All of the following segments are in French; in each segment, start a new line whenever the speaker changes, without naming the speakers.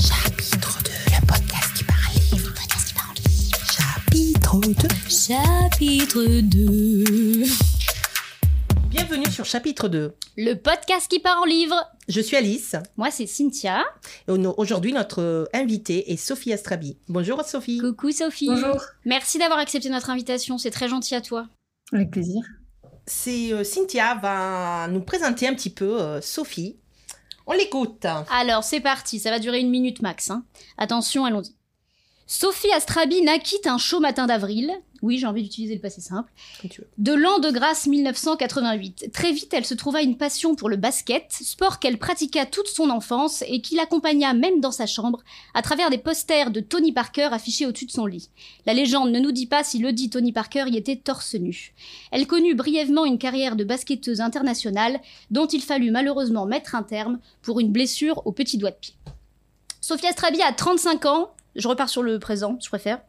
Chapitre 2, le podcast qui parle livre. Le podcast qui parle livre. Chapitre 2.
Chapitre 2.
Bienvenue sur chapitre 2.
Le podcast qui part en livre.
Je suis Alice
Moi, c'est Cynthia.
et aujourd'hui notre invitée est Sophie Astrabi. Bonjour Sophie.
Coucou Sophie.
Bonjour.
Merci d'avoir accepté notre invitation. C'est très gentil à toi.
Avec plaisir.
C'est euh, Cynthia va nous présenter un petit peu euh, Sophie. On l'écoute.
Alors, c'est parti. Ça va durer une minute max. hein. Attention, allons-y. Sophie Astrabi naquit un chaud matin d'avril. Oui, j'ai envie d'utiliser le passé simple. De l'an de grâce 1988. Très vite, elle se trouva une passion pour le basket, sport qu'elle pratiqua toute son enfance et qui l'accompagna même dans sa chambre à travers des posters de Tony Parker affichés au-dessus de son lit. La légende ne nous dit pas si le dit Tony Parker y était torse nu. Elle connut brièvement une carrière de basketteuse internationale dont il fallut malheureusement mettre un terme pour une blessure au petit doigt de pied. Sophia Strabi a 35 ans. Je repars sur le présent, je préfère.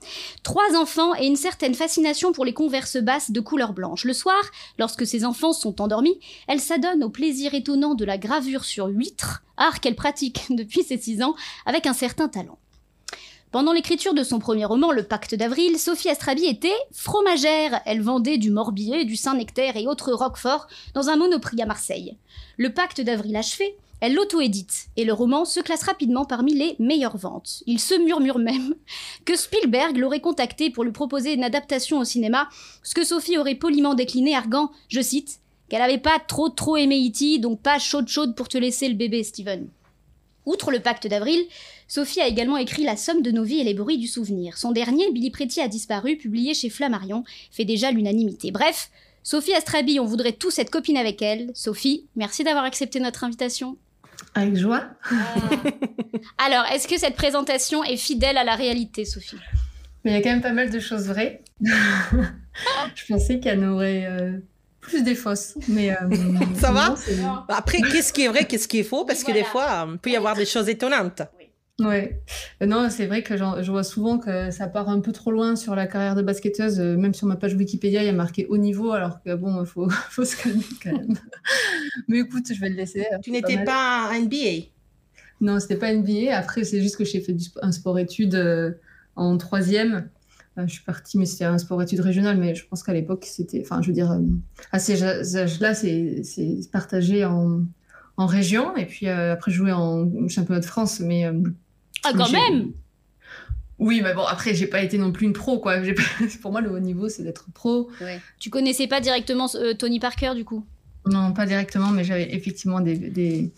Trois enfants et une certaine fascination pour les converses basses de couleur blanche. Le soir, lorsque ses enfants sont endormis, elle s'adonne au plaisir étonnant de la gravure sur huîtres, art qu'elle pratique depuis ses six ans avec un certain talent. Pendant l'écriture de son premier roman, Le Pacte d'avril, Sophie Astrabi était fromagère. Elle vendait du morbier, du Saint-Nectaire et autres roquefort dans un monoprix à Marseille. Le Pacte d'avril achevé, elle l'auto-édite et le roman se classe rapidement parmi les meilleures ventes. Il se murmure même que Spielberg l'aurait contacté pour lui proposer une adaptation au cinéma, ce que Sophie aurait poliment décliné, arguant, je cite, qu'elle avait pas trop trop aimé E.T., donc pas chaude chaude pour te laisser le bébé, Steven. Outre le pacte d'avril, Sophie a également écrit La somme de nos vies et les bruits du souvenir. Son dernier, Billy Pretty a disparu, publié chez Flammarion, fait déjà l'unanimité. Bref, Sophie Astrabi, on voudrait tous être copine avec elle. Sophie, merci d'avoir accepté notre invitation.
Avec joie.
Alors, est-ce que cette présentation est fidèle à la réalité, Sophie?
Mais il y a quand même pas mal de choses vraies. je pensais qu'il y en aurait euh, plus des fausses. Mais, euh,
Ça va?
non,
Après, qu'est-ce qui est vrai, qu'est-ce qui est faux? Parce que des fois, il peut y avoir des choses étonnantes.
Ouais. Euh, Non, c'est vrai que je vois souvent que ça part un peu trop loin sur la carrière de basketteuse. Euh, Même sur ma page Wikipédia, il y a marqué haut niveau, alors que bon, il faut, faut se calmer quand même. Mais écoute, je vais le laisser.
Tu n'étais pas NBA.
Non, c'était pas NBA. Après, c'est juste que j'ai fait du un sport-études euh, en troisième. Je suis partie, mais c'était un sport-études régional. Mais je pense qu'à l'époque, c'était. Enfin, je veux dire, à ces âges-là, c'est partagé en, en région. Et puis après, je jouais en championnat de France. Mais. Euh,
Ah, quand même
Oui, mais bon, après, j'ai pas été non plus une pro, quoi. Pas- Pour moi, le haut niveau, c'est d'être pro.
Tu connaissais pas directement euh, Tony Parker, du coup?
Non, pas directement, mais j'avais effectivement des, des,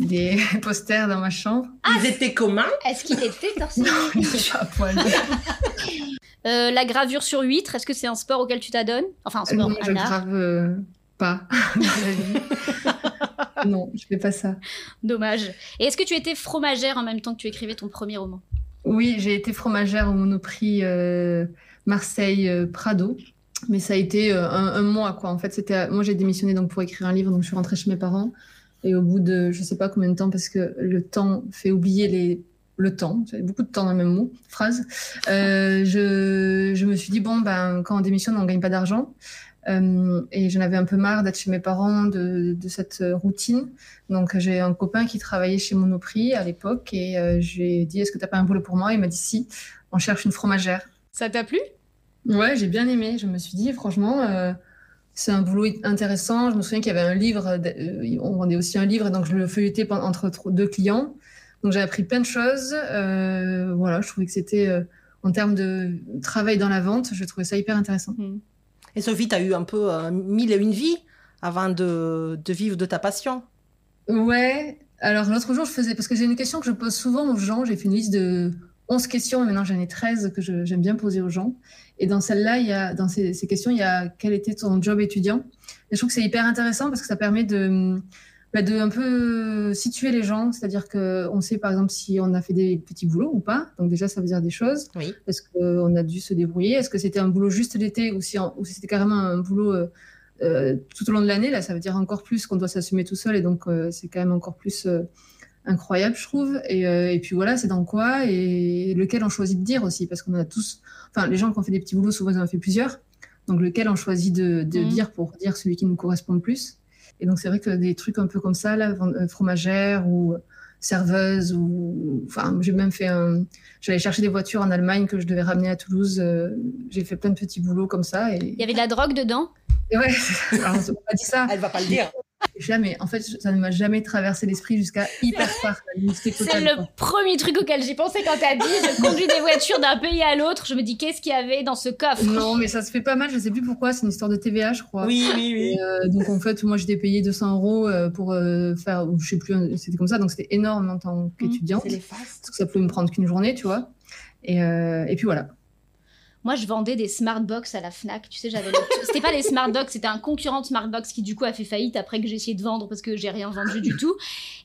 des posters dans ma chambre.
Ils étaient communs?
Est-ce qu'il était torse nu?
Je suis à poil.
Euh, La gravure sur huître, est-ce que c'est un sport auquel tu t'adonnes? Enfin, un sport,
non, je grave euh, pas. non, je fais pas ça.
Dommage. Et est-ce que tu étais fromagère en même temps que tu écrivais ton premier roman?
Oui, j'ai été fromagère au Monoprix euh, Marseille euh, Prado. Mais ça a été euh, un, un mois, quoi. En fait, c'était moi j'ai démissionné donc pour écrire un livre, donc je suis rentrée chez mes parents. Et au bout de je sais pas combien de temps, parce que le temps fait oublier les le temps, j'avais beaucoup de temps dans le même mot, phrase. Euh, je, je me suis dit bon ben quand on démissionne, on gagne pas d'argent. Euh, et j'en avais un peu marre d'être chez mes parents, de, de cette routine. Donc j'ai un copain qui travaillait chez Monoprix à l'époque et euh, j'ai dit est-ce que t'as pas un boulot pour moi? Il m'a dit si, on cherche une fromagère.
Ça t'a plu?
Ouais, j'ai bien aimé. Je me suis dit franchement euh, c'est un boulot intéressant. Je me souviens qu'il y avait un livre, euh, on vendait aussi un livre donc je le feuilletais entre deux clients. Donc j'ai appris plein de choses. Euh, voilà, je trouvais que c'était euh, en termes de travail dans la vente, je trouvais ça hyper intéressant.
Et Sophie, tu as eu un peu euh, mille et une vies avant de, vivre de ta passion.
Ouais, alors l'autre jour, je faisais, parce que j'ai une question que je pose souvent aux gens, j'ai fait une liste de 11 questions, et maintenant j'en ai 13 que j'aime bien poser aux gens. Et dans celle-là, il y a, dans ces, ces questions, il y a quel était ton job étudiant? Et je trouve que c'est hyper intéressant parce que ça permet de, bah, de un peu situer les gens, c'est-à-dire qu'on sait par exemple si on a fait des petits boulots ou pas. Donc déjà, ça veut dire des choses.
Oui.
Est-ce qu'on a dû se débrouiller? Est-ce que c'était un boulot juste l'été ou si, si c'était carrément un boulot euh, euh, tout au long de l'année? Là, ça veut dire encore plus qu'on doit s'assumer tout seul et donc euh, c'est quand même encore plus euh, incroyable, je trouve. Et, euh, et puis voilà, c'est dans quoi et lequel on choisit de dire aussi parce qu'on a tous, enfin les gens qui ont fait des petits boulots, souvent ils en ont fait plusieurs. Donc lequel on choisit de, de
Mhm.
dire pour dire celui qui nous correspond le plus? Et donc, c'est vrai que des trucs un peu comme ça, là, euh, fromagère ou serveuse, ou. Enfin, j'ai même fait un. J'allais chercher des voitures en Allemagne que je devais ramener à Toulouse. euh, J'ai fait plein de petits boulots comme ça. Et,
Il y avait de la drogue dedans?
Et ouais, alors, on m'a dit ça.
Elle va pas le dire.
Jamais. En fait, ça ne m'a jamais traversé l'esprit jusqu'à hyper tard.
C'est le
quoi.
premier truc auquel j'ai pensé quand t'as dit je conduis des voitures d'un pays à l'autre. Je me dis qu'est-ce qu'il y avait dans ce coffre?
Non, mais ça se fait pas mal. Je sais plus pourquoi. C'est une histoire de TVA, je crois.
Oui, oui, oui.
Et, euh, donc en fait, moi j'étais payée 200 euros euh, pour euh, faire, je sais plus, c'était comme ça, donc c'était énorme en tant qu'étudiante,
C'est les faces.
parce que ça pouvait me prendre qu'une journée, tu vois. Et, euh, et puis voilà.
Moi, je vendais des Smartbox à la Fnac. Tu sais, j'avais. le- C'était pas les Smartbox, c'était un concurrent de Smartbox qui du coup a fait faillite après que j'ai essayé de vendre parce que j'ai rien vendu du tout.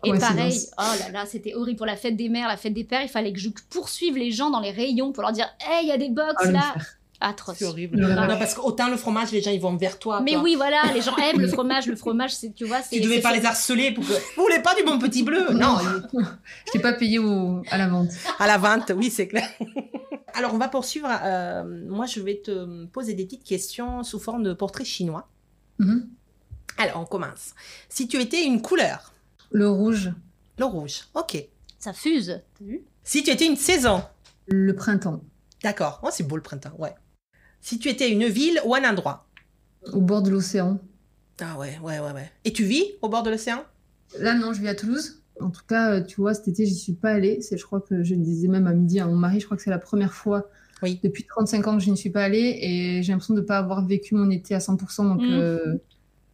Et pareil, oh là là, c'était horrible pour la fête des mères, la fête des pères. Il fallait que je poursuive les gens dans les rayons pour leur dire, hey, il y a des box
Ah,
là. Atroce.
C'est horrible. Non, parce qu'autant le fromage, les gens ils vont vers toi.
Mais oui, voilà, les gens aiment le fromage. Le fromage, c'est, tu vois, c'est.
Tu devais
c'est-
pas les harceler pour que. Vous voulez pas du bon petit bleu? Non,
Je t'ai pas payé au, à la vente.
à la vente, oui, c'est clair. Alors, on va poursuivre. euh, moi, je vais te poser des petites questions sous forme de portrait chinois.
Mhm.
Alors, on commence. Si tu étais une couleur,
Le rouge,
le rouge, ok.
Ça fuse. T'as vu
Si tu étais une saison,
le printemps,
d'accord. Oh, c'est beau le printemps, ouais. Si tu étais une ville ou un endroit.
au bord de l'océan.
Ah ouais, ouais, ouais, ouais. Et tu vis au bord de l'océan?
Là, non, je vis à Toulouse. En tout cas, euh, tu vois, cet été, j'y suis pas allée. C'est, je crois que je le disais même à midi à mon mari, je crois que c'est la première fois
Oui.
depuis 35 ans que je n'y suis pas allée et j'ai l'impression de ne pas avoir vécu mon été à 100%. Donc, euh,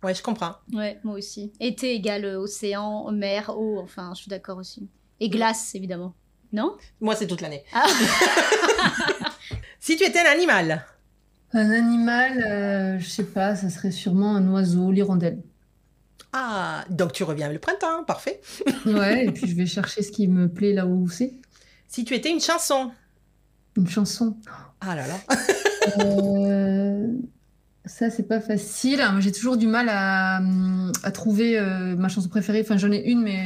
Ouais, je comprends.
Ouais, moi aussi. Été égale euh, océan, mer, eau. Enfin, je suis d'accord aussi. Et glace, évidemment. Non?
Moi, c'est toute l'année.
Ah.
si tu étais un animal,
Un animal, euh, je sais pas, ça serait sûrement un oiseau, l'hirondelle.
ah, donc tu reviens le printemps, parfait.
Ouais, et puis je vais chercher ce qui me plaît là où c'est.
Si tu étais une chanson,
Une chanson.
ah là là.
Euh, ça, c'est pas facile. J'ai toujours du mal à, à trouver euh, ma chanson préférée. Enfin, j'en ai une, mais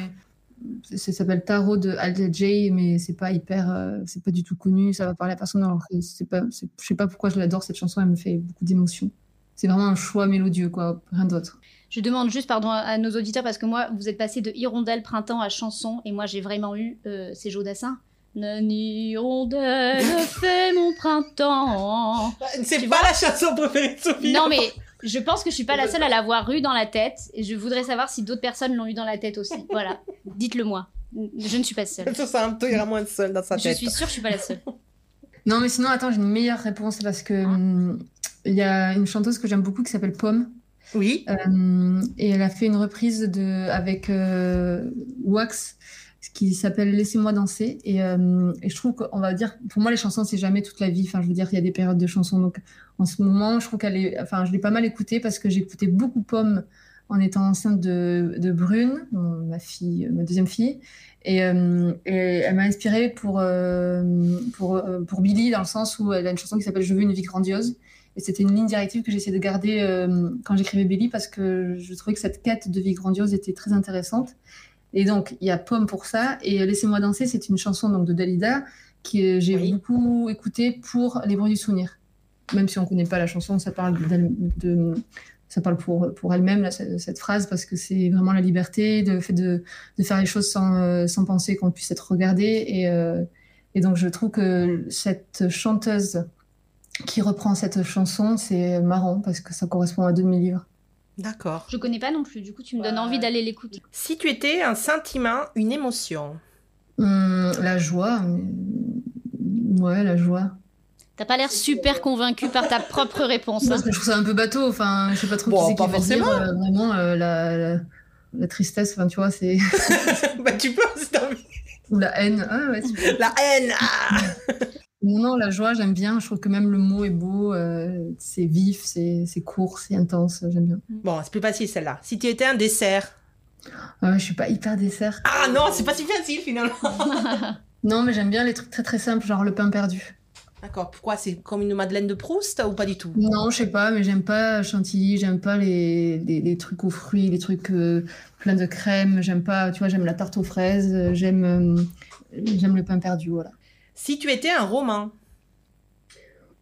ça s'appelle Tarot de Al J, mais c'est pas hyper, euh, c'est pas du tout connu. Ça va parler à personne. Alors, que c'est pas, c'est- je sais pas pourquoi je l'adore cette chanson. Elle me fait beaucoup d'émotions. C'est vraiment un choix mélodieux, quoi, rien d'autre.
Je demande juste pardon à, à nos auditeurs parce que moi, vous êtes passé de hirondelle printemps à chanson et moi, j'ai vraiment eu. euh, c'est Joe Dassin. Une hirondelle fait mon printemps.
C'est
Tu
pas
vois
la chanson préférée de Sophie.
Non, mais je pense que je suis pas la seule à l'avoir eu dans la tête et je voudrais savoir si d'autres personnes l'ont eu dans la tête aussi. Voilà, dites-le moi. Je ne suis pas seule.
Ça, ça me ira moins seule dans sa
Je
tête.
suis sûre que je suis pas la seule.
Non, mais sinon, attends, j'ai une meilleure réponse parce que hum, il y a une chanteuse que j'aime beaucoup qui s'appelle Pomme.
Oui.
Euh, et elle a fait une reprise de, avec euh, Wax qui s'appelle Laissez-moi danser. Et, euh, et je trouve qu'on va dire, pour moi, les chansons, c'est jamais toute la vie. Enfin, je veux dire, il y a des périodes de chansons. Donc, en ce moment, je trouve qu'elle est, enfin, je l'ai pas mal écoutée parce que j'écoutais beaucoup Pomme en étant enceinte de, de Brune, ma fille, ma deuxième fille. Et, euh, elle m'a inspirée pour, euh, pour, pour Billy, dans le sens où elle a une chanson qui s'appelle Je veux une vie grandiose. Et c'était une ligne directive que j'essayais de garder quand j'écrivais Billy parce que je trouvais que cette quête de vie grandiose était très intéressante. Et donc, il y a Pomme pour ça. Et Laissez-moi danser, c'est une chanson donc, de Dalida que j'ai
Oui.
beaucoup écoutée pour Les bruits du souvenir. Même si on ne connaît pas la chanson, ça parle, de, ça parle pour, pour elle-même, cette, cette phrase, parce que c'est vraiment la liberté, le fait de, de faire les choses sans, euh, sans penser qu'on puisse être regardé. Et, euh, et donc, je trouve que cette chanteuse qui reprend cette chanson, c'est marrant parce que ça correspond à deux de mes livres.
D'accord.
Je connais pas non plus, du coup, tu me donnes
Ouais.
envie d'aller l'écouter.
Si tu étais un sentiment, une émotion.
Hum, la joie, mais- ouais, la joie.
T'as pas l'air super convaincu par ta propre réponse. hein.
Parce que je trouve ça un peu bateau. Enfin, je sais pas trop
Bon,
qui c'est
pas
qui va dire
forcément.
euh, vraiment euh, la, la, la tristesse. Enfin, tu vois, c'est
bah, tu peux si t'as envie.
ou la haine. Ah, ouais, super.
La haine. ah.
non, non, la joie, j'aime bien. Je trouve que même le mot est beau. euh, c'est vif, c'est court, c'est intense. J'aime bien.
Bon, c'est plus facile celle-là. Si tu étais un dessert.
Ouais, je suis pas hyper dessert.
Ah non, c'est pas si facile finalement.
Non, mais j'aime bien les trucs très très simples, genre le pain perdu.
D'accord. Pourquoi? C'est comme une Madeleine de Proust ou pas du tout?
Non, je sais pas, mais j'aime pas chantilly, j'aime pas les, les, les trucs aux fruits, les trucs euh, pleins de crème, j'aime pas, tu vois, j'aime la tarte aux fraises, euh, j'aime euh, j'aime le pain perdu, voilà.
Si tu étais un roman.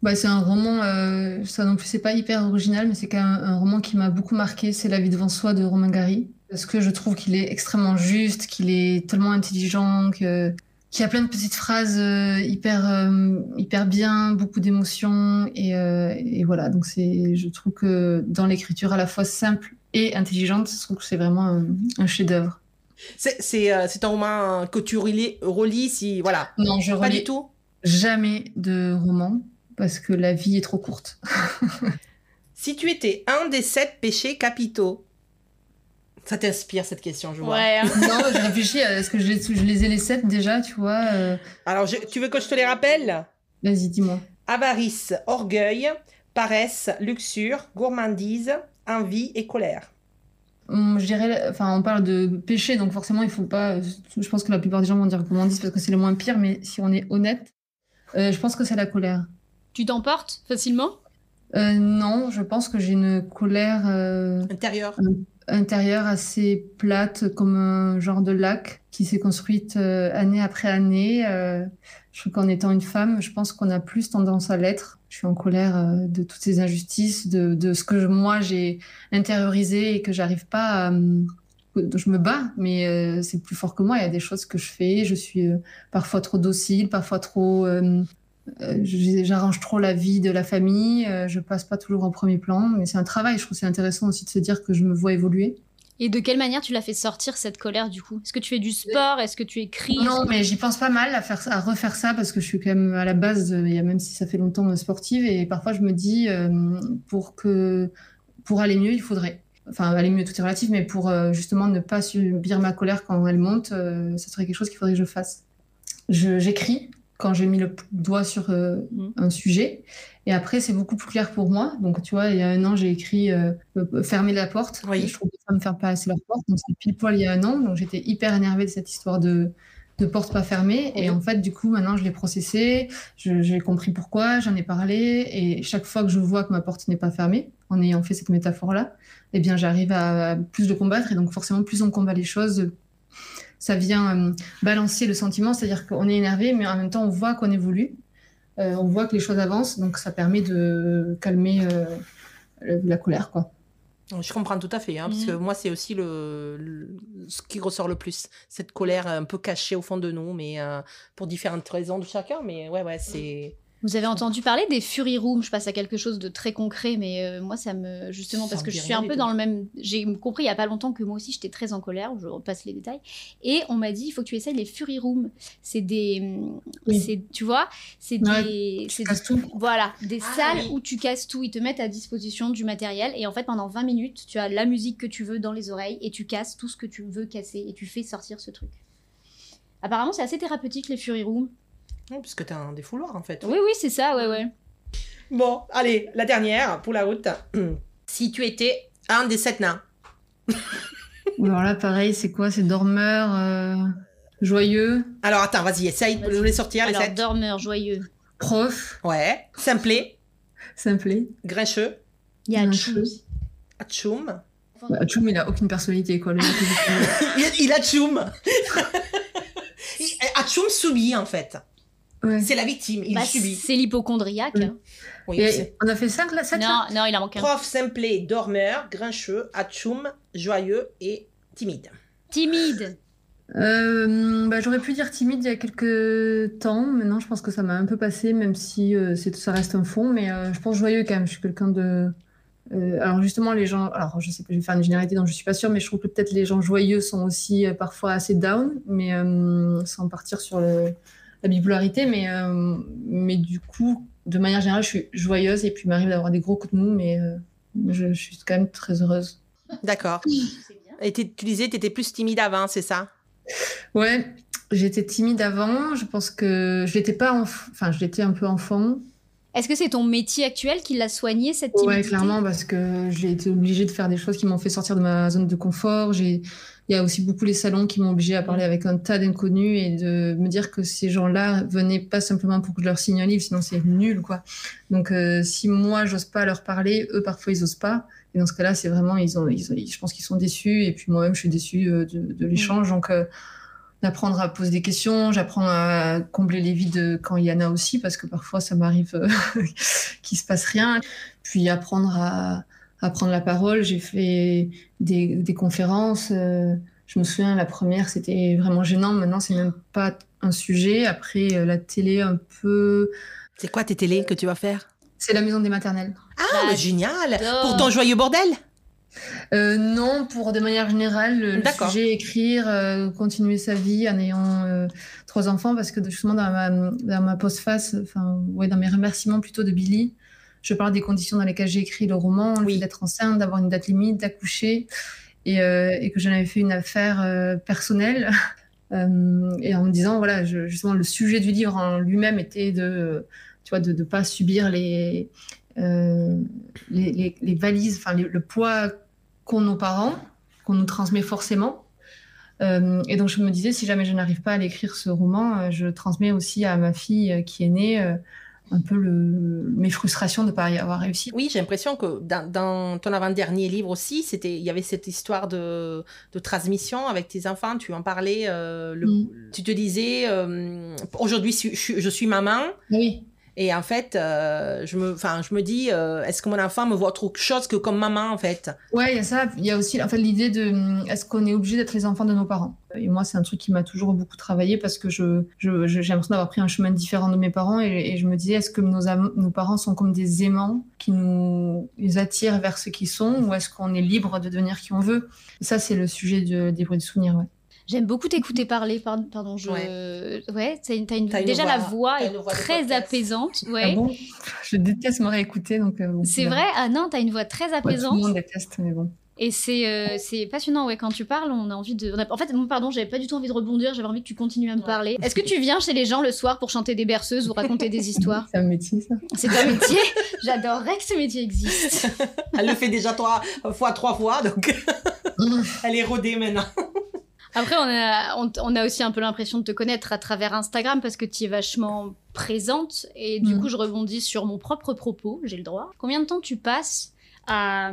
Bah, c'est un roman, euh, ça non plus, c'est pas hyper original, mais c'est un roman qui m'a beaucoup marqué. C'est La vie devant soi de Romain Gary. Parce que je trouve qu'il est extrêmement juste, qu'il est tellement intelligent, que, qu'il a plein de petites phrases euh, hyper, euh, hyper bien, beaucoup d'émotions. Et, et voilà, donc c'est, je trouve que dans l'écriture à la fois simple et intelligente, je trouve que c'est vraiment un, un chef-d'œuvre.
C'est euh, c'est un roman que tu relis, relis si. Voilà.
Non, je
Pas
relis
du tout?
jamais de roman parce que la vie est trop courte.
Si tu étais un des sept péchés capitaux, ça t'inspire cette question, je vois.
Ouais.
non, je réfléchis à est-ce que je les, je les ai les sept déjà, tu vois. euh,
Alors, je- tu veux que je te les rappelle?
Vas-y, dis-moi.
Avarice, orgueil, paresse, luxure, gourmandise, envie et colère.
Hum, Je dirais, enfin, on parle de péché, donc forcément, il faut pas. Je pense que la plupart des gens vont dire gourmandise parce que c'est le moins pire, mais si on est honnête, euh, je pense que c'est la colère.
Tu t'emportes facilement?
Euh, non, je pense que j'ai une colère euh,
Intérieur.
Intérieure assez plate, comme un genre de lac qui s'est construite euh, année après année. Euh, je trouve qu'en étant une femme, je pense qu'on a plus tendance à l'être. Je suis en colère euh, de toutes ces injustices, de, de ce que moi j'ai intériorisé et que j'arrive pas à. euh, Je me bats, mais euh, c'est plus fort que moi. Il y a des choses que je fais. Je suis euh, parfois trop docile, parfois trop. Euh, euh, J'arrange trop la vie de la famille. euh, je passe pas toujours en premier plan, mais c'est un travail. Je trouve que c'est intéressant aussi de se dire que je me vois évoluer.
Et de quelle manière tu l'as fait sortir cette colère du coup? Est-ce que tu fais du sport? Est-ce que tu écris?
Non, mais j'y pense pas mal à faire ça, à refaire ça parce que je suis quand même à la base, euh, même si ça fait longtemps euh, sportive et parfois je me dis euh, pour que pour aller mieux, il faudrait enfin aller mieux tout est relatif mais pour euh, justement ne pas subir ma colère quand elle monte, euh, ça serait quelque chose qu'il faudrait que je fasse. J'écris quand j'ai mis le doigt sur euh,
Mhm.
un sujet et après c'est beaucoup plus clair pour moi. Donc tu vois, il y a un an, j'ai écrit euh, euh, fermer la porte.
Oui.
Je trouve que femmes ne ferment pas assez leur porte, donc c'est pile poil il y a un an, donc j'étais hyper énervée de cette histoire de de porte pas fermée. Et en fait, du coup, maintenant, je l'ai processé, j'ai compris pourquoi, j'en ai parlé. Et chaque fois que je vois que ma porte n'est pas fermée, en ayant fait cette métaphore-là, eh bien, j'arrive à plus de combattre. Et donc, forcément, plus on combat les choses, ça vient euh, balancer le sentiment. C'est-à-dire qu'on est énervé, mais en même temps, on voit qu'on évolue. Euh, on voit que les choses avancent. Donc, ça permet de calmer euh, la colère, quoi.
Je comprends tout à fait, hein, parce que moi, c'est aussi le, le- ce qui ressort le plus. Cette colère un peu cachée au fond de nous, mais euh, pour différentes raisons de chacun. Mais ouais, ouais, c'est.
Vous avez entendu parler des Fury Rooms Je passe à quelque chose de très concret, mais euh, moi, ça me. Justement,
Ça
parce que je suis un peu dans le même. J'ai compris il y a pas longtemps que moi aussi, j'étais très en colère. Je repasse les détails. Et on m'a dit il faut que tu essayes les Fury Rooms. C'est des.
Oui.
Tu vois C'est
Ouais,
des.
Tu
c'est
casses tout.
Voilà, des
Ah,
salles
oui.
où tu casses tout, ils te mettent à disposition du matériel et en fait pendant 20 minutes, tu as la musique que tu veux dans les oreilles et tu casses tout ce que tu veux casser et tu fais sortir ce truc. Apparemment, c'est assez thérapeutique les Fury Rooms.
Ouais, parce que t'as un défouloir, en fait.
Oui, oui, c'est ça, ouais, ouais.
Bon, allez, la dernière pour la route. si tu étais un des sept nains,
Alors là, pareil, c'est quoi C'est dormeur, euh, joyeux,
alors attends, vas-y, essaye de les sortir, les
Alors,
sept.
dormeur, joyeux.
prof,
Ouais, simplé,
simplé.
grincheux,
Il y a
atchoum.
Bah, il a aucune personnalité, quoi. Il
il atchoum. Atchoum subit, en fait.
Ouais.
C'est la victime, il
Bah,
subit.
c'est l'hypochondriaque. Hein.
Oui,
on a fait 5 là, 7
Non, non, il en manque un.
Prof, simplé, dormeur, grincheux, atchoum, joyeux et timide.
Timide.
Euh, bah, J'aurais pu dire timide il y a quelques temps. Maintenant, je pense que ça m'a un peu passé, même si euh, ça reste un fond. Mais euh, je pense joyeux quand même. Je suis quelqu'un de. euh, alors, justement, les gens. Alors, je sais pas, je vais faire une généralité dont je suis pas sûre, mais je trouve que peut-être les gens joyeux sont aussi euh, parfois assez down, mais euh, sans partir sur le- la bipolarité. Mais, euh, mais du coup, de manière générale, je suis joyeuse et puis il m'arrive d'avoir des gros coups de mou, mais euh, je, je suis quand même très heureuse.
D'accord. Et tu disais, t'étais plus timide avant, c'est ça?
Ouais, j'étais timide avant. Je pense que je l'étais pas, enf- enfin, je l'étais un peu enfant.
Est-ce que c'est ton métier actuel qui l'a soigné, cette
Ouais,
timidité
clairement, parce que j'ai été obligée de faire des choses qui m'ont fait sortir de ma zone de confort. J'ai, il y a aussi beaucoup les salons qui m'ont obligée à parler avec un tas d'inconnus et de me dire que ces gens-là venaient pas simplement pour que je leur signe un livre, sinon c'est nul, quoi. Donc, euh, si moi j'ose pas leur parler, eux parfois ils osent pas. Et dans ce cas-là, c'est vraiment, ils ont, ils ont- je pense qu'ils sont déçus et puis moi-même je suis déçue euh, de, de l'échange. Donc, euh, d'apprendre à poser des questions, j'apprends à combler les vides quand il y en a aussi, parce que parfois ça m'arrive euh, qu'il se passe rien. Puis apprendre à, à prendre la parole. J'ai fait des, des conférences. euh, je me souviens, la première, c'était vraiment gênant. Maintenant, c'est même pas un sujet. Après, euh, la télé, un peu.
C'est quoi tes télés que tu vas faire?
C'est la maison des maternelles.
Ah,
Ah,
mais génial. Pour ton joyeux bordel
Euh, non, pour de manière générale, le, sujet écrire, euh, continuer sa vie en ayant euh, trois enfants, parce que justement dans ma, dans ma postface, enfin, ouais, dans mes remerciements plutôt de Billy, je parle des conditions dans lesquelles j'ai écrit le roman, le
Oui.
fait d'être enceinte, d'avoir une date limite, d'accoucher, et, et que j'en avais fait une affaire personnelle. Et en me disant, voilà, je- justement, le sujet du livre en lui-même était de, tu vois, de ne pas subir les, les, les- les valises, enfin, le poids qu'ont nos parents, qu'on nous transmet forcément. Euh, et donc, je me disais, si jamais je n'arrive pas à l'écrire ce roman, euh, je transmets aussi à ma fille euh, qui est née euh, un peu le, mes frustrations de ne pas y avoir réussi.
Oui, j'ai l'impression que dans, dans ton avant-dernier livre aussi, c'était, il y avait cette histoire de, de transmission avec tes enfants. Tu en parlais. euh, le-
Mm.
Tu te disais, aujourd'hui, je, suis- je suis maman.
Oui,
Et en fait, euh, je, me, je me dis, euh, est-ce que mon enfant me voit autre chose que comme maman, en fait?
Ouais, il y a ça. Il y a aussi en l'idée de hum, est-ce qu'on est obligé d'être les enfants de nos parents? Et moi, c'est un truc qui m'a toujours beaucoup travaillé parce que je, je- j'ai l'impression d'avoir pris un chemin différent de mes parents et, je me disais est-ce que nos, parents sont comme des aimants qui nous attirent vers ce qu'ils sont ou est-ce qu'on est libre de devenir qui on veut? Ça, c'est le sujet de- des bruits de souvenirs. Ouais.
J'aime beaucoup t'écouter parler, pardon, je... ouais, t'as une, déjà
voix-
la voix est
voix
très apaisante, ouais.
Ah bon? Je déteste me réécouter. donc. euh, bon,
C'est vrai? Ah non, t'as une voix très
Ouais, tout
apaisante.
le monde déteste, mais bon.
Et c'est euh, passionnant, ouais, quand tu parles, on a envie de... on a- En fait, moi, pardon, j'avais pas du tout envie de rebondir, j'avais envie que tu continues à me parler. Est-ce que tu viens chez les gens le soir pour chanter des berceuses ou raconter des histoires?
C'est un métier, ça.
C'est un métier? J'adorerais que ce métier existe.
Elle le fait déjà trois fois, trois fois, donc elle est rodée maintenant.
Après, on a, on, on a aussi un peu l'impression de te connaître à travers Instagram parce que tu es vachement présente. Et du
Mm.
coup, je rebondis sur mon propre propos, j'ai le droit. Combien de temps tu passes à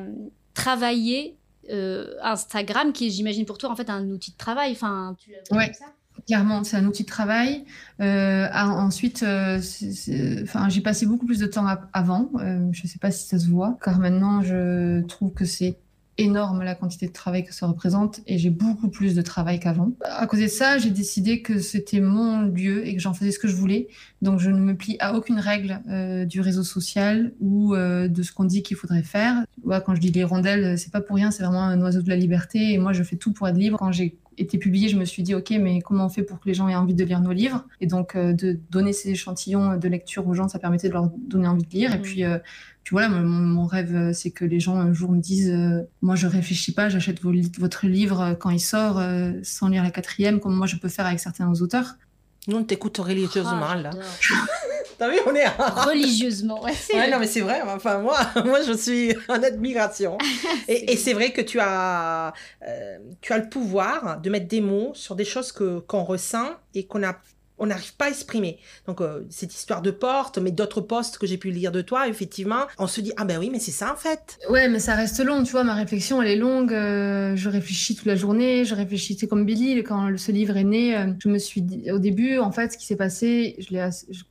travailler euh, Instagram, qui est, j'imagine, pour toi, en fait, un outil de travail? Enfin, tu l'as
Ouais.
comme ça?
Clairement, c'est un outil de travail. Euh, ensuite, euh, enfin, j'ai passé beaucoup plus de temps avant. Euh, je ne sais pas si ça se voit, car maintenant, je trouve que c'est énorme la quantité de travail que ça représente et j'ai beaucoup plus de travail qu'avant. À cause de ça, j'ai décidé que c'était mon lieu et que j'en faisais ce que je voulais. Donc, je ne me plie à aucune règle euh, du réseau social ou euh, de ce qu'on dit qu'il faudrait faire. Quand je dis les rondelles, c'est pas pour rien, c'est vraiment un oiseau de la liberté et moi, je fais tout pour être libre. Quand j'ai été publié, je me suis dit, OK, mais comment on fait pour que les gens aient envie de lire nos livres? Et donc, euh, de donner ces échantillons de lecture aux gens, ça permettait de leur donner envie de lire. Et
Mhm.
puis, euh, puis voilà, mon, mon rêve, euh, c'est que les gens un jour me disent, euh, moi, je réfléchis pas, j'achète li- votre livre quand il sort, sans lire la quatrième, comme moi, je peux faire avec certains auteurs.
Nous, on t'écoute religieusement,
Ah,
là. T'as vu, on est.
Religieusement, ouais,
Ouais, non, mais c'est vrai. Enfin, moi, moi, je suis en admiration. Et, et c'est vrai que tu as, euh, tu as le pouvoir de mettre des mots sur des choses que qu'on ressent et qu'on a on n'arrive pas à exprimer. Donc, euh, cette histoire de porte, mais d'autres posts que j'ai pu lire de toi, effectivement, on se dit, ah ben oui, mais c'est ça en fait.
Ouais, mais ça reste long, tu vois, ma réflexion, elle est longue. euh, je réfléchis toute la journée, je réfléchis, c'est comme Billy, quand ce livre est né, euh, je me suis dit, au début, en fait, ce qui s'est passé, je l'ai je,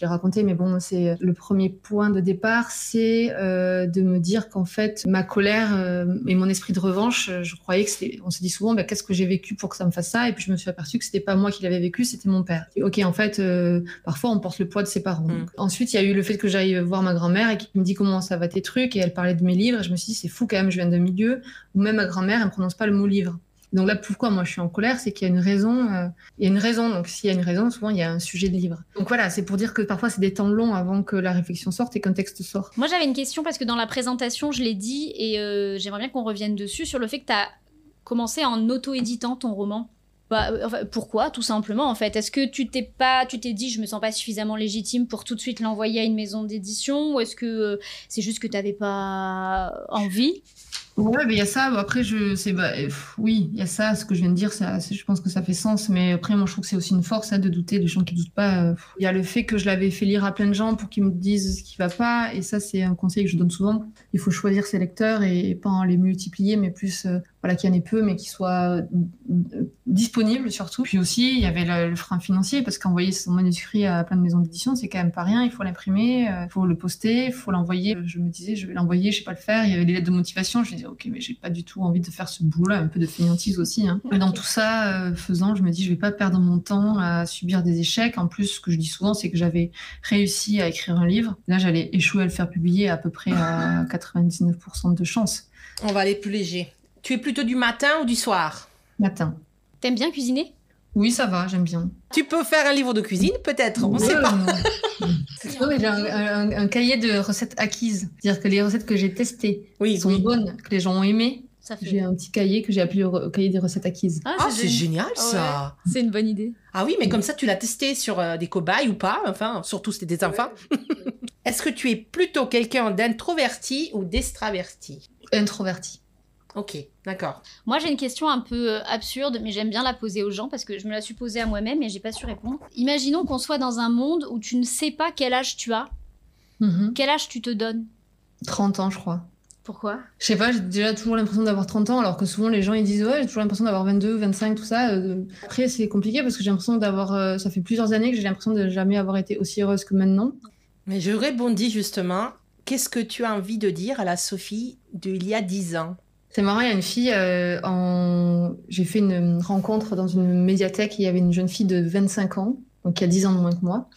l'ai- raconté, mais bon, c'est le premier point de départ, c'est de me dire qu'en fait, ma colère et mon esprit de revanche, je croyais que c'était, on se dit souvent, bah, qu'est-ce que j'ai vécu pour que ça me fasse ça, et puis je me suis aperçue que c'était pas moi qui l'avais vécu, c'était mon père. Ok, en fait, euh, parfois on porte le poids de ses parents.
Mm.
Ensuite, il y a eu le fait que j'aille voir ma grand-mère et qui me dit comment ça va tes trucs, et elle parlait de mes livres, et je me suis dit, c'est fou quand même, je viens d'un milieu où même ma grand-mère, elle ne prononce pas le mot livre. Donc là, pourquoi moi je suis en colère, c'est qu'il y a une raison. euh, il y a une raison. Donc s'il y a une raison, souvent il y a un sujet de livre. Donc voilà, c'est pour dire que parfois c'est des temps longs avant que la réflexion sorte et qu'un texte sorte.
Moi, j'avais une question parce que dans la présentation, je l'ai dit et euh, j'aimerais bien qu'on revienne dessus sur le fait que tu as commencé en auto-éditant ton roman. Bah, euh, pourquoi Tout simplement, en fait? Est-ce que tu t'es pas, tu t'es dit, je me sens pas suffisamment légitime pour tout de suite l'envoyer à une maison d'édition, ou est-ce que euh, c'est juste que tu n'avais pas envie?
Ouais, mais il y a ça. Après, je sais, bah, euh, oui, il y a ça. Ce que je viens de dire, je pense que ça fait sens. Mais après, moi, je trouve que c'est aussi une force hein, de douter. Les gens qui doutent pas. euh. Il y a le fait que je l'avais fait lire à plein de gens pour qu'ils me disent ce qui va pas. Et ça, c'est un conseil que je donne souvent. Il faut choisir ses lecteurs et, pas en les multiplier, mais plus, voilà, qu'il y en ait peu, mais qu'ils soient euh, disponibles surtout. Puis aussi, il y avait le, le frein financier parce qu'envoyer son manuscrit à plein de maisons d'édition, c'est quand même pas rien. Il faut l'imprimer, il faut le poster, il faut l'envoyer. Je me disais, je vais l'envoyer, je sais pas le faire. Il y avait des lettres de motivation. Je me disais, ok, mais j'ai pas du tout envie de faire ce boulot-là, un peu de fainéantise aussi. Hein. Dans tout ça, euh, faisant, je me dis, je vais pas perdre mon temps à subir des échecs. En plus, ce que je dis souvent, c'est que j'avais réussi à écrire un livre. Là, j'allais échouer à le faire publier à peu près à 99% de chance.
On va aller plus léger. Tu es plutôt du matin ou du soir
Matin.
T'aimes bien cuisiner?
Oui, ça va, j'aime bien.
Tu peux faire un livre de cuisine, peut-être. On
Ouais,
sait pas.
non. Mais j'ai un, un- un cahier de recettes acquises. C'est-à-dire que les recettes que j'ai testées
Oui,
sont
oui.
bonnes, que les gens ont aimées.
Ça fait.
J'ai un petit cahier que j'ai appelé le re- cahier des recettes acquises.
Ah, c'est génial ça.
C'est une bonne idée.
Ah oui, mais comme ça, tu l'as testé sur euh, des cobayes ou pas Enfin, surtout c'était des enfants. Est-ce que tu es plutôt quelqu'un d'introverti ou d'extraverti?
Introverti.
Ok, d'accord.
Moi, j'ai une question un peu euh, absurde, mais j'aime bien la poser aux gens parce que je me la suis posée à moi-même et j'ai pas su répondre. Imaginons qu'on soit dans un monde où tu ne sais pas quel âge tu as.
Mhm.
Quel âge tu te donnes?
30 ans, je crois.
Pourquoi?
Je sais pas, j'ai déjà toujours l'impression d'avoir 30 ans, alors que souvent les gens ils disent ouais, j'ai toujours l'impression d'avoir 22, 25, tout ça. Euh, Après, c'est compliqué parce que j'ai l'impression d'avoir. euh, ça fait plusieurs années que j'ai l'impression de jamais avoir été aussi heureuse que maintenant.
Mais je rebondis justement. Qu'est-ce que tu as envie de dire à la Sophie d'il y a 10 ans?
C'est marrant, il y a une fille euh, en. J'ai fait une rencontre dans une médiathèque, il y avait une jeune fille de 25 ans, donc qui a 10 ans de moins que moi,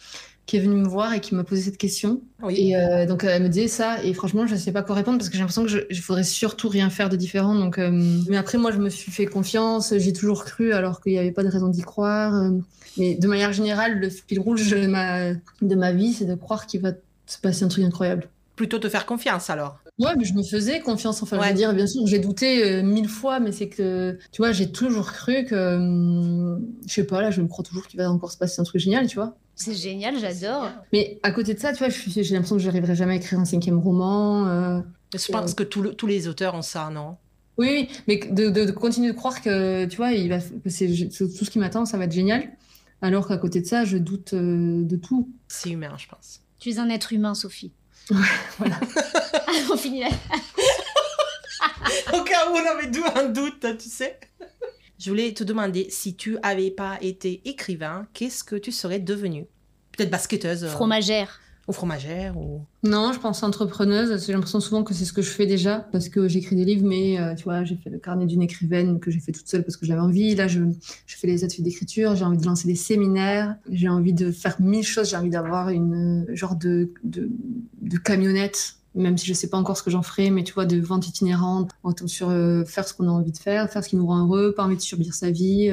qui est venue me voir et qui m'a posé cette question.
Oui.
Et euh, donc elle me disait ça, et franchement, je ne sais pas quoi répondre parce que j'ai l'impression que je, je faudrait surtout rien faire de différent. Donc, euh, mais après, moi, je me suis fait confiance, j'ai toujours cru alors qu'il n'y avait pas de raison d'y croire. euh, mais de manière générale, le fil rouge de ma, de ma vie, c'est de croire qu'il va se passer un truc incroyable.
Plutôt te faire confiance alors.
Ouais, mais je me faisais confiance. Enfin, je
Ouais.
veux dire, bien sûr, j'ai douté euh, mille fois, mais c'est que, tu vois, j'ai toujours cru que, hum, je sais pas, là, je me crois toujours qu'il va encore se passer un truc génial, tu vois.
C'est génial, j'adore.
Mais à côté de ça, tu vois, je j'ai l'impression que j'arriverai jamais à écrire un cinquième roman. euh,
Je pense que tout le- tous les auteurs ont ça, non?
Oui, oui, mais de, de- de continuer de croire que, tu vois, il va, que c'est c'est tout ce qui m'attend, ça va être génial. Alors qu'à côté de ça, je doute euh, de tout.
C'est humain, je pense.
Tu es un être humain, Sophie.
voilà.
On finit là.
Au cas où on avait d'où un doute, tu sais. Je voulais te demander si tu avais pas été écrivain, qu'est-ce que tu serais devenue? Peut-être basketteuse euh,
Fromagère.
Ou fromagère
Non, je pense entrepreneuse. J'ai l'impression souvent que c'est ce que je fais déjà parce que j'écris des livres, mais euh, tu vois, j'ai fait le carnet d'une écrivaine que j'ai fait toute seule parce que j'avais envie. Là, je, fais les ateliers d'écriture, j'ai envie de lancer des séminaires, j'ai envie de faire mille choses, j'ai envie d'avoir une euh, genre de, camionnette. Même si je sais pas encore ce que j'en ferai, mais tu vois, de vente itinérante, sur euh, faire ce qu'on a envie de faire, faire ce qui nous rend heureux, pas envie de subir sa vie.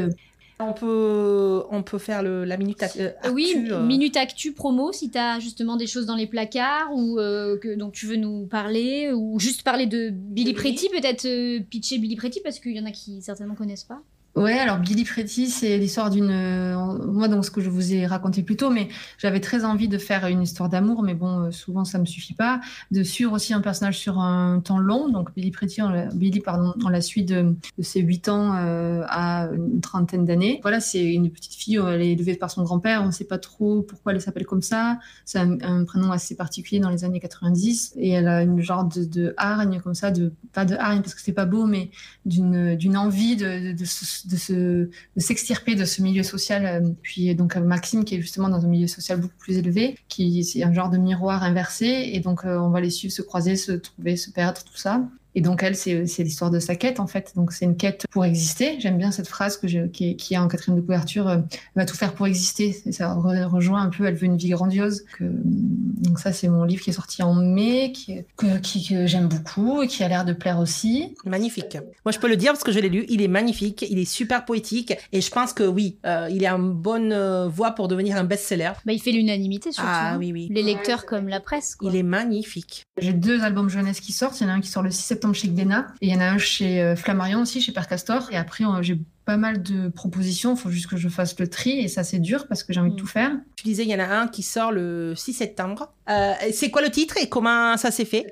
On peut on peut faire le, la minute ac- euh, actu,
oui,
euh,
minute actu promo si tu as justement des choses dans les placards ou euh, que donc tu veux nous parler ou juste parler de Billy
Oui.
Pretty, peut-être euh, pitcher Billy Pretty parce qu'il y en a qui certainement connaissent pas.
Ouais, alors Billy Pretty, c'est l'histoire d'une. euh, moi, donc ce que je vous ai raconté plus tôt, mais j'avais très envie de faire une histoire d'amour, mais bon, euh, souvent ça me suffit pas. De suivre aussi un personnage sur un temps long. Donc Billy Pretty, on Billy, pardon, on la suit de, ses 8 ans euh, à une trentaine d'années. Voilà, c'est une petite fille, elle est élevée par son grand-père, on ne sait pas trop pourquoi elle s'appelle comme ça. C'est un, prénom assez particulier dans les années 90, et elle a une genre de, de hargne comme ça, de pas de hargne parce que c'est pas beau, mais d'une envie de, de, de se- de se s'extirper de ce milieu social euh, puis donc euh, Maxime qui est justement dans un milieu social beaucoup plus élevé qui c'est un genre de miroir inversé et donc euh, on va les suivre se croiser se trouver se perdre tout ça et donc elle c'est l'histoire de sa quête en fait donc c'est une quête pour exister j'aime bien cette phrase que je, qui, est- qui est en quatrième de couverture euh, elle va tout faire pour exister Et ça re- rejoint un peu elle veut une vie grandiose que, donc ça c'est mon livre qui est sorti en mai qui, que, qui- que j'aime beaucoup et qui a l'air de plaire aussi
Magnifique. Moi, je peux le dire parce que je l'ai lu. Il est magnifique, il est super poétique et je pense que oui, euh, il est en bonne euh, voie pour devenir un best-seller.
Bah, il fait l'unanimité surtout.
Ah
hein.
oui, oui.
Les lecteurs comme la presse. Quoi.
Il est magnifique.
J'ai deux albums jeunesse qui sortent. Il y en a un qui sort le 6 septembre chez Glénat et il y en a un chez euh, Flammarion aussi, chez Père Castor. Et après, euh, j'ai pas mal de propositions. Il faut juste que je fasse le tri et ça, c'est dur parce que j'ai envie de
Mm.
tout faire.
Tu disais, il y en a un qui sort le 6 septembre. Euh, c'est quoi le titre et comment ça s'est fait?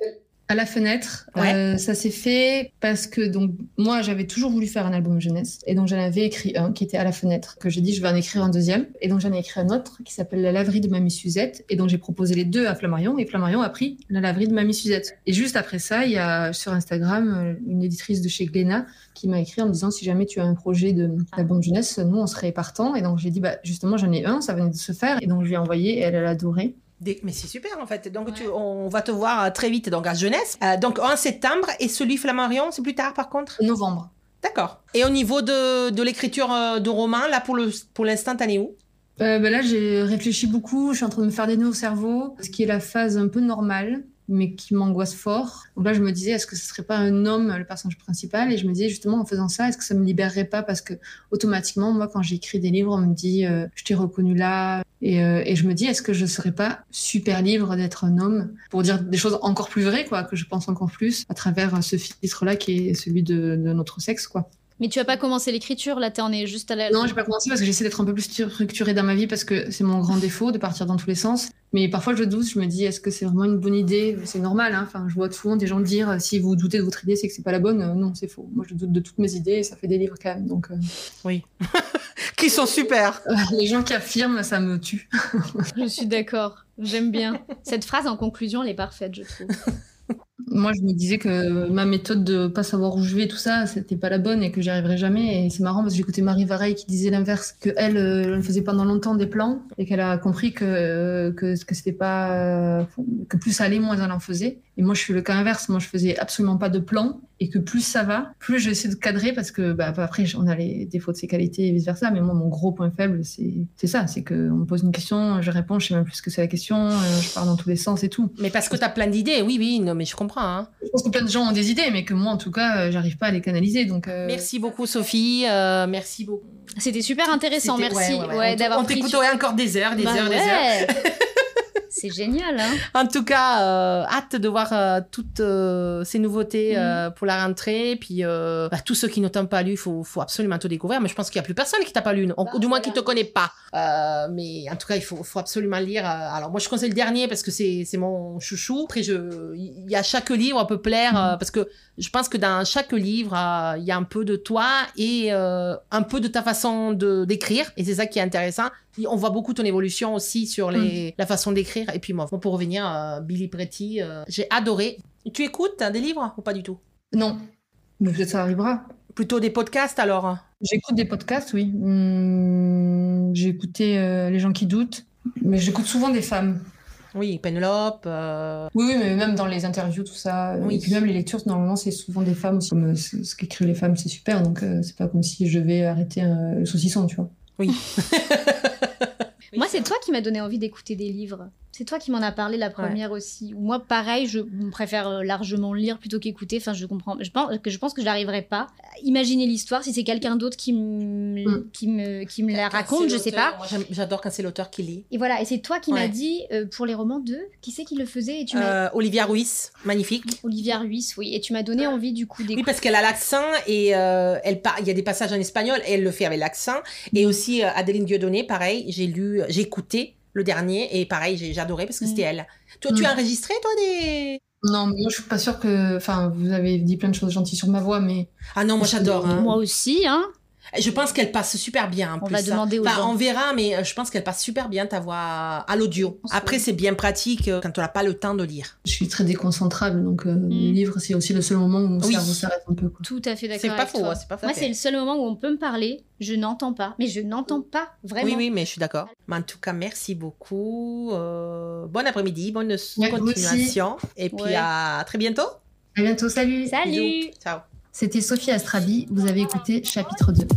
À la fenêtre,
Ouais.
euh, ça s'est fait parce que donc moi j'avais toujours voulu faire un album jeunesse et donc j'en avais écrit un qui était à la fenêtre que j'ai dit je vais en écrire un deuxième. Et donc j'en ai écrit un autre qui s'appelle La laverie de Mamie Suzette. Et donc j'ai proposé les deux à Flammarion et Flammarion a pris La laverie de Mamie Suzette. Et juste après ça il y a sur Instagram euh, une éditrice de chez Glénat qui m'a écrit en me disant si jamais tu as un projet de d'album jeunesse nous on serait partant et donc j'ai dit bah justement j'en ai un ça venait de se faire. Et donc je lui ai envoyé et elle elle a adoré
Des- Mais c'est super en fait. Donc tu- on va te voir euh, très vite donc à jeunesse. Euh, donc en septembre et celui Flammarion, c'est plus tard par contre?
novembre
D'accord. Et au niveau de, de l'écriture euh, de roman, là pour le pour l'instant, t'en es où?
Euh, ben là, j'ai réfléchi beaucoup. Je suis en train de me faire des nœuds au cerveau, ce qui est la phase un peu normale, mais qui m'angoisse fort. Donc là, je me disais, est-ce que ce serait pas un homme, le personnage principal? Et je me disais, justement, en faisant ça, est-ce que ça me libérerait pas? Parce que automatiquement, moi, quand j'écris des livres, on me dit, euh, je t'ai reconnu là. Et, euh, et je me dis, est-ce que je serais pas super libre d'être un homme? Pour dire des choses encore plus vraies, quoi, que je pense encore plus à travers euh, ce filtre-là qui est celui de, de notre sexe, quoi.
Mais tu as pas commencé l'écriture, là, t'en es juste à la.
Non, j'ai pas commencé parce que j'essaie d'être un peu plus structurée dans ma vie parce que c'est mon grand défaut de partir dans tous les sens. Mais parfois je doute, je me dis est-ce que c'est vraiment une bonne idée? C'est normal, hein. enfin je vois souvent des gens dire euh, si vous doutez de votre idée c'est que c'est pas la bonne. Euh, non, c'est faux. Moi je doute de toutes mes idées et ça fait des livres quand même. Donc euh,
Qui sont super.
les gens qui affirment ça me tue.
Je suis d'accord. J'aime bien. Cette phrase en conclusion, elle est parfaite, je trouve.
Moi je me disais que ma méthode de pas savoir où je vais tout ça c'était pas la bonne et que j'y arriverais jamais. Et c'est marrant parce que j'écoutais Marie Vareille qui disait l'inverse, que elle, euh, faisait pendant longtemps des plans et qu'elle a compris que euh, euh, que plus ça allait moins elle en faisait. Et moi je suis le cas inverse. Moi je faisais absolument pas de plans et que plus ça va, plus j'essaie de cadrer parce que bah, après on a les défauts de ses qualités et vice versa. Mais moi mon gros point faible c'est ça, c'est que on me pose une question, je réponds, je sais même plus ce que c'est la question, je parle dans tous les sens et tout.
Mais parce que t'as plein d'idées, oui, oui, non, mais je comprends. Hein.
Je pense que plein de gens ont des idées, mais que moi, en tout cas, euh, j'arrive pas à les canaliser. Donc, euh,
Merci beaucoup, Sophie. euh, merci beaucoup.
C'était super intéressant, merci
ouais, ouais,
d'avoir
On t'écouterait encore des heures, des
Bah
heures, des heures.
C'est génial, hein
En tout cas, euh, hâte de voir euh, toutes euh, ces nouveautés euh, pour la rentrée. Puis bah, tous ceux qui ne t'ont pas lu, il faut, faut absolument te découvrir. Mais je pense qu'il n'y a plus personne qui t'a pas lu, non ou du moins qui te connaît pas. Mais en tout cas, il faut, faut absolument lire. alors moi, je conseille le dernier parce que c'est mon chouchou. Après, il y a chaque livre peut plaire parce que je pense que dans chaque livre, il y a un peu de toi et un peu de ta façon d'écrire. Et c'est ça qui est intéressant. On voit beaucoup ton évolution aussi sur les, la façon d'écrire. Et puis moi, bon, pour revenir, euh, Billy Pretty, euh, j'ai adoré. Tu écoutes hein, des livres ou pas du tout?
Non. Mais peut-être ça arrivera.
Plutôt des podcasts alors?
J'écoute des podcasts, oui. Hum, j'ai écouté euh, Les gens qui doutent, mais j'écoute souvent des femmes.
Oui, Penelope. euh,
Oui, oui, mais même dans les interviews, tout ça.
Oui.
Et puis même les lectures, normalement, c'est souvent des femmes aussi. Comme, ce ce qu'écrivent les femmes, c'est super. Donc, euh, c'est pas comme si je vais arrêter euh, le saucisson, tu vois.
Moi, c'est toi qui m'as donné envie d'écouter des livres. C'est toi qui m'en as parlé la première aussi. Moi, pareil, je préfère euh, largement lire plutôt qu'écouter. Enfin, je comprends. Je pense que je pense que je n'arriverai pas. Imaginer l'histoire si c'est quelqu'un d'autre qui me
Mm.
qui me qui me la raconte, je sais pas.
J'adore quand c'est l'auteur qui lit.
Et voilà. Et c'est toi qui
Ouais.
m'as dit euh, pour les romans de qui c'est qui le faisait et tu m'as
Euh, Olivia Ruiz, magnifique.
Olivia Ruiz, oui. Et tu m'as donné envie du coup
Oui,
d'écouter.
parce qu'elle a l'accent et euh, elle par- il y a des passages en espagnol et elle le fait avec l'accent. Et aussi Adeline Dieudonné, pareil, j'ai lu, j'ai écouté le dernier et pareil, j'ai adoré parce que
Mm.
c'était elle. Toi, tu
Mm.
as enregistré, toi, des...
Non, mais moi, je suis pas sûre que. Enfin, vous avez dit plein de choses gentilles sur ma voix, mais.
Ah non, moi j'adore. hein.
Moi aussi, hein.
Je pense qu'elle passe super bien. En
On
plus,
va
hein.
demander aux
Enfin,
gens.
On verra, mais euh, je pense qu'elle passe super bien ta voix à l'audio. Après, c'est bien pratique euh, quand on n'a pas le temps de lire.
Je suis très déconcentrable, donc euh, les livres, c'est aussi le seul moment où mon
Oui.
cerveau s'arrête un peu. Quoi.
Tout à fait d'accord.
C'est pas faux, hein, c'est pas faux.
Moi, c'est le seul moment où on peut me parler. Je n'entends pas. Mais je n'entends pas vraiment.
Oui, oui, mais je suis d'accord. Mais en tout cas, merci beaucoup. Euh, bon après-midi, bonne
Ouais,
continuation. Et puis
Ouais.
à très bientôt.
À bientôt, salut
Salut.
Bisous. Ciao.
C'était Sophie Astrabi, vous avez écouté chapitre 2.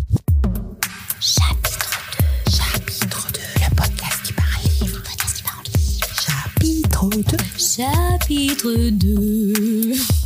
Chapitre 2. Chapitre 2. Le podcast qui parle livre. Le podcast qui parle livre. Chapitre 2.
Chapitre 2.